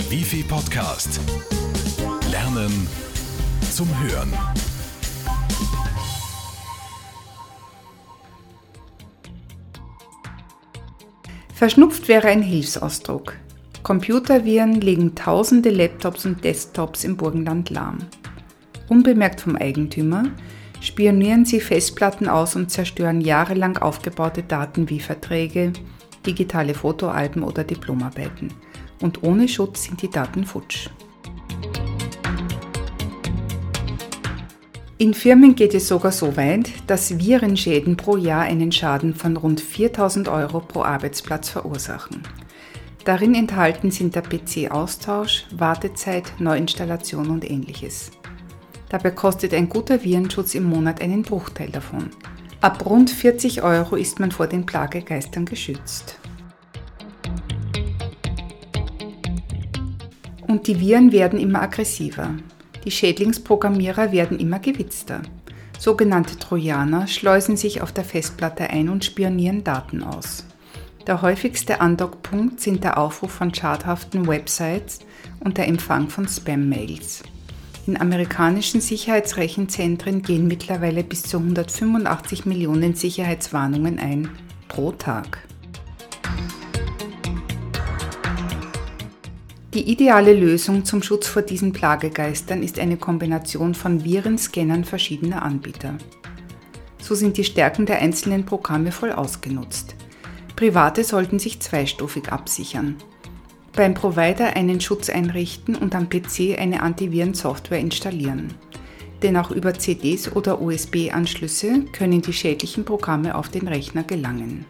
Der Wifi Podcast. Lernen zum Hören. Verschnupft wäre ein Hilfsausdruck. Computerviren legen tausende Laptops und Desktops im Burgenland lahm. Unbemerkt vom Eigentümer spionieren sie Festplatten aus und zerstören jahrelang aufgebaute Daten wie Verträge, digitale Fotoalben oder Diplomarbeiten. Und ohne Schutz sind die Daten futsch. In Firmen geht es sogar so weit, dass Virenschäden pro Jahr einen Schaden von rund 4000 Euro pro Arbeitsplatz verursachen. Darin enthalten sind der PC-Austausch, Wartezeit, Neuinstallation und ähnliches. Dabei kostet ein guter Virenschutz im Monat einen Bruchteil davon. Ab rund 40 Euro ist man vor den Plagegeistern geschützt. Und die Viren werden immer aggressiver. Die Schädlingsprogrammierer werden immer gewitzter. Sogenannte Trojaner schleusen sich auf der Festplatte ein und spionieren Daten aus. Der häufigste Andockpunkt sind der Aufruf von schadhaften Websites und der Empfang von Spam-Mails. In amerikanischen Sicherheitsrechenzentren gehen mittlerweile bis zu 185 Millionen Sicherheitswarnungen ein pro Tag. Die ideale Lösung zum Schutz vor diesen Plagegeistern ist eine Kombination von Virenscannern verschiedener Anbieter. So sind die Stärken der einzelnen Programme voll ausgenutzt. Private sollten sich zweistufig absichern beim Provider einen Schutz einrichten und am PC eine Antivirensoftware installieren. Denn auch über CDs oder USB-Anschlüsse können die schädlichen Programme auf den Rechner gelangen.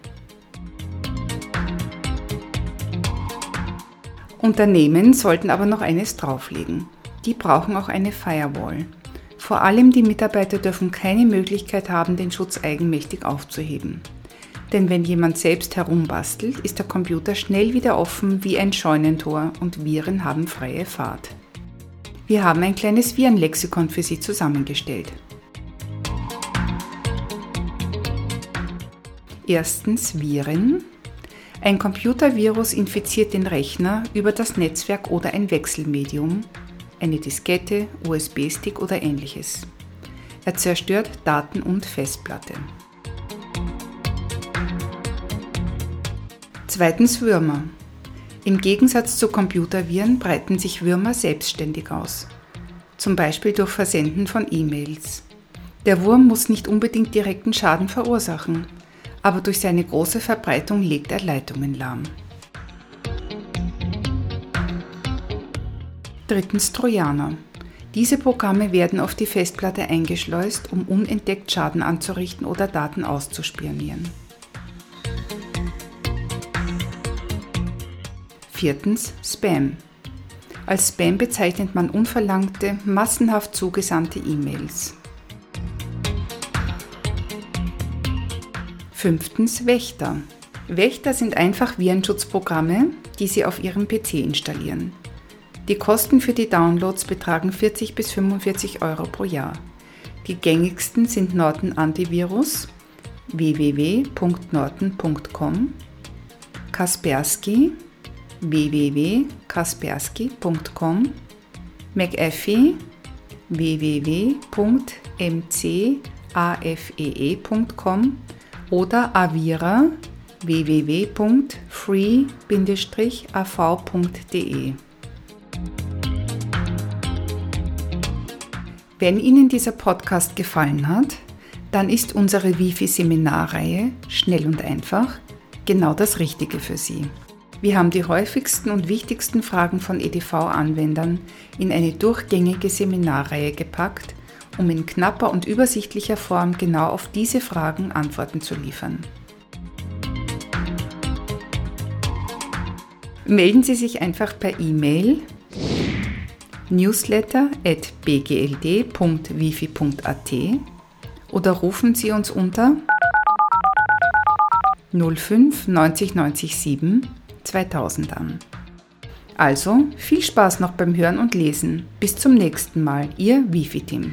Unternehmen sollten aber noch eines drauflegen. Die brauchen auch eine Firewall. Vor allem die Mitarbeiter dürfen keine Möglichkeit haben, den Schutz eigenmächtig aufzuheben. Denn wenn jemand selbst herumbastelt, ist der Computer schnell wieder offen wie ein Scheunentor und Viren haben freie Fahrt. Wir haben ein kleines Virenlexikon für Sie zusammengestellt. Erstens Viren. Ein Computervirus infiziert den Rechner über das Netzwerk oder ein Wechselmedium, eine Diskette, USB-Stick oder ähnliches. Er zerstört Daten und Festplatte. Zweitens Würmer. Im Gegensatz zu Computerviren breiten sich Würmer selbstständig aus, zum Beispiel durch Versenden von E-Mails. Der Wurm muss nicht unbedingt direkten Schaden verursachen, aber durch seine große Verbreitung legt er Leitungen lahm. Drittens Trojaner. Diese Programme werden auf die Festplatte eingeschleust, um unentdeckt Schaden anzurichten oder Daten auszuspionieren. Viertens Spam. Als Spam bezeichnet man unverlangte, massenhaft zugesandte E-Mails. Fünftens Wächter. Wächter sind einfach Virenschutzprogramme, die Sie auf Ihrem PC installieren. Die Kosten für die Downloads betragen 40 bis 45 Euro pro Jahr. Die gängigsten sind Norton Antivirus, www.norton.com, Kaspersky, www.kaspersky.com, McAfee www.mcafee.com oder Avira www.free-av.de. Wenn Ihnen dieser Podcast gefallen hat, dann ist unsere Wifi-Seminarreihe schnell und einfach genau das Richtige für Sie. Wir haben die häufigsten und wichtigsten Fragen von EDV-Anwendern in eine durchgängige Seminarreihe gepackt, um in knapper und übersichtlicher Form genau auf diese Fragen Antworten zu liefern. Melden Sie sich einfach per E-Mail newsletter at bgld.wifi.at oder rufen Sie uns unter 05 90 90 7 2000 an. Also viel Spaß noch beim Hören und Lesen. Bis zum nächsten Mal, Ihr Wifi-Team.